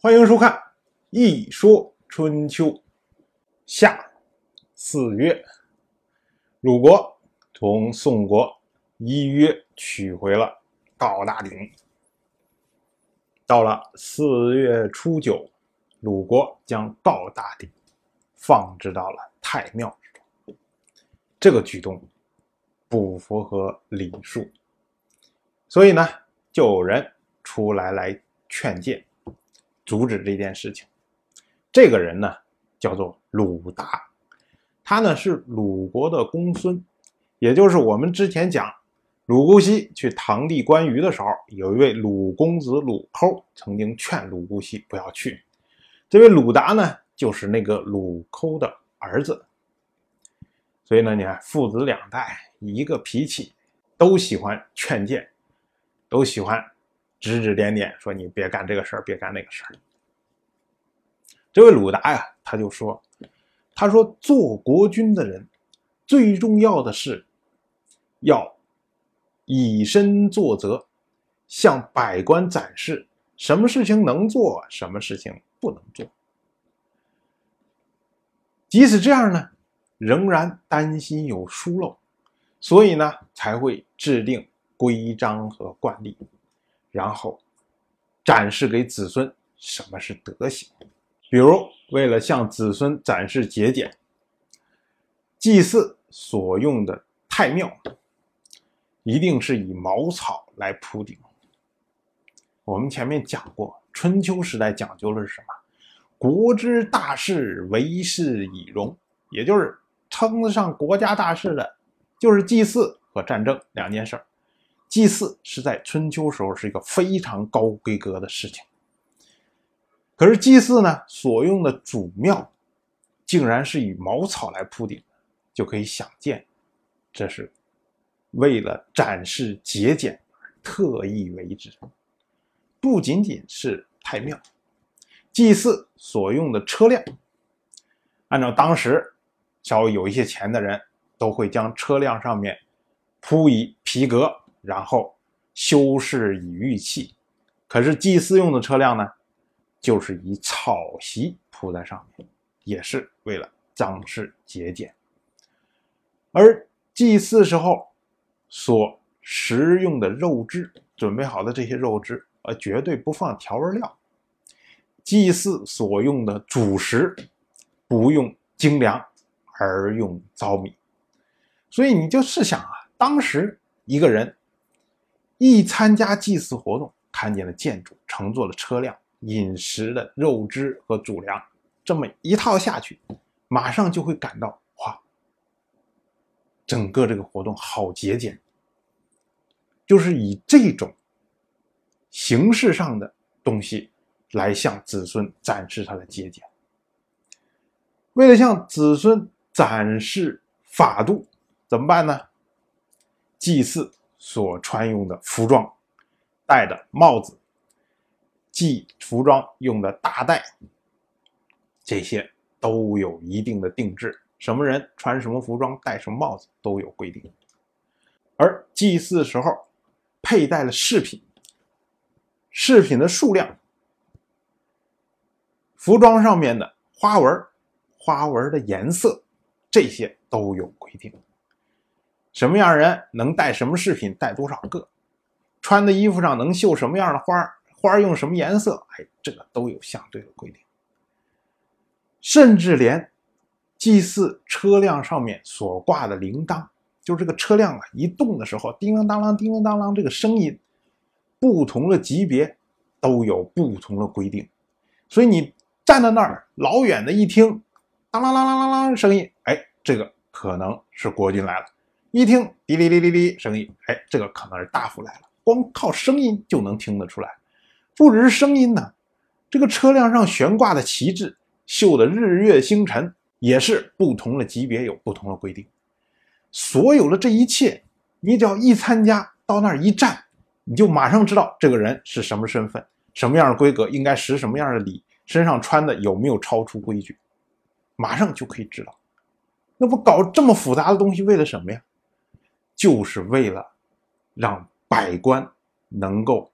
欢迎收看《一说春秋》。夏四月，鲁国同宋国依约取回了高大鼎。到了四月初九，鲁国将高大鼎放置到了太庙之中。这个举动不符合礼数，所以呢，就有人出来来劝谏。阻止这件事情，这个人呢叫做鲁达，他呢是鲁国的公孙，也就是我们之前讲鲁姑息去堂弟关羽的时候，有一位鲁公子鲁抠曾经劝鲁姑息不要去。这位鲁达呢就是那个鲁抠的儿子，所以呢，你看父子两代一个脾气，都喜欢劝谏，都喜欢。指指点点，说你别干这个事儿，别干那个事儿。这位鲁达呀，他就说：“他说做国君的人，最重要的是要以身作则，向百官展示什么事情能做，什么事情不能做。即使这样呢，仍然担心有疏漏，所以呢，才会制定规章和惯例。”然后展示给子孙什么是德行，比如为了向子孙展示节俭，祭祀所用的太庙一定是以茅草来铺顶。我们前面讲过，春秋时代讲究的是什么？国之大事，为事以荣，也就是称得上国家大事的，就是祭祀和战争两件事儿。祭祀是在春秋时候是一个非常高规格的事情，可是祭祀呢，所用的主庙竟然是以茅草来铺顶，就可以想见，这是为了展示节俭而特意为之。不仅仅是太庙，祭祀所用的车辆，按照当时稍微有一些钱的人，都会将车辆上面铺以皮革。然后修饰以玉器，可是祭祀用的车辆呢，就是以草席铺在上面，也是为了装饰节俭。而祭祀时候所食用的肉汁，准备好的这些肉汁，呃，绝对不放调味料。祭祀所用的主食，不用精粮，而用糙米。所以你就试想啊，当时一个人。一参加祭祀活动，看见了建筑、乘坐的车辆、饮食的肉汁和主粮，这么一套下去，马上就会感到哇，整个这个活动好节俭。就是以这种形式上的东西来向子孙展示他的节俭。为了向子孙展示法度，怎么办呢？祭祀。所穿用的服装、戴的帽子、系服装用的大带，这些都有一定的定制。什么人穿什么服装、戴什么帽子都有规定。而祭祀时候佩戴的饰品、饰品的数量、服装上面的花纹、花纹的颜色，这些都有规定。什么样人能带什么饰品，带多少个？穿的衣服上能绣什么样的花花用什么颜色？哎，这个都有相对的规定。甚至连祭祀车辆上面所挂的铃铛，就是这个车辆啊一动的时候，叮铃当啷，叮铃当啷，这个声音，不同的级别都有不同的规定。所以你站在那儿，老远的一听，当啷啷啷啷啷声音，哎，这个可能是国君来了。一听滴哩哩哩哩声音，哎，这个可能是大夫来了。光靠声音就能听得出来，不只是声音呢，这个车辆上悬挂的旗帜、绣的日月星辰，也是不同的级别有不同的规定。所有的这一切，你只要一参加到那儿一站，你就马上知道这个人是什么身份、什么样的规格，应该识什么样的礼，身上穿的有没有超出规矩，马上就可以知道。那不搞这么复杂的东西，为了什么呀？就是为了让百官能够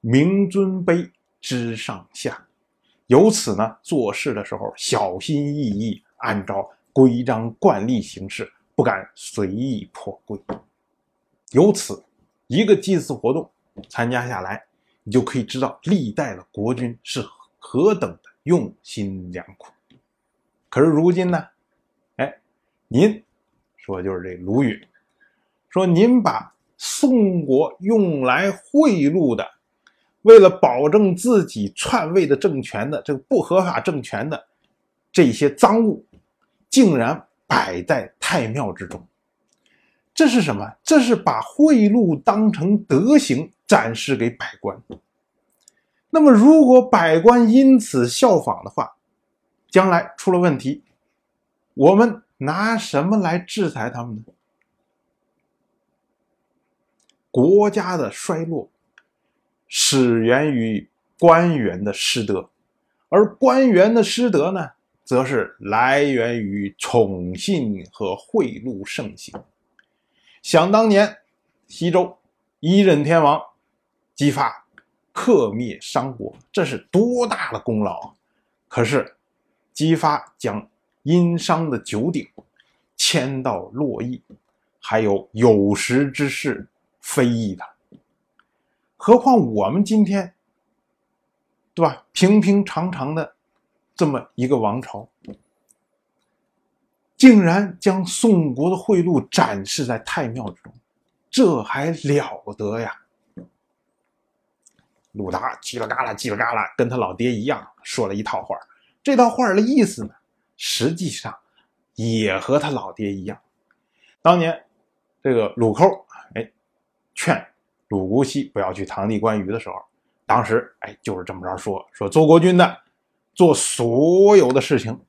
明尊卑、知上下，由此呢，做事的时候小心翼翼，按照规章惯例行事，不敢随意破规。由此，一个祭祀活动参加下来，你就可以知道历代的国君是何等的用心良苦。可是如今呢，哎，您说就是这鲁允，说您把宋国用来贿赂的，为了保证自己篡位的政权的这个不合法政权的这些赃物，竟然摆在太庙之中，这是什么？这是把贿赂当成德行展示给百官。那么，如果百官因此效仿的话，将来出了问题，我们拿什么来制裁他们呢？国家的衰落始源于官员的失德，而官员的失德呢，则是来源于宠信和贿赂盛行。想当年，西周一任天王姬发克灭商国，这是多大的功劳啊！可是。姬发将殷商的九鼎迁到洛邑，还有有识之士非议他。何况我们今天，对吧？平平常常的这么一个王朝，竟然将宋国的贿赂展示在太庙之中，这还了得呀！鲁达叽里嘎啦叽里嘎啦，跟他老爹一样，说了一套话。这套话的意思呢，实际上也和他老爹一样。当年这个鲁寇劝鲁姑息不要去堂弟关羽的时候，当时哎就是这么着说：说做国君的做所有的事情，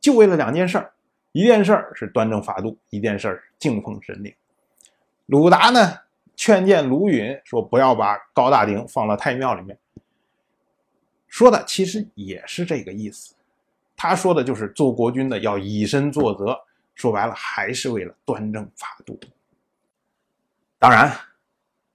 就为了两件事，一件事儿是端正法度，一件事儿敬奉神灵。鲁达呢劝谏鲁允说：不要把高大鼎放到太庙里面。说的其实也是这个意思，他说的就是做国君的要以身作则，说白了还是为了端正法度。当然，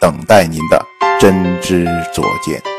等待您的真知灼见。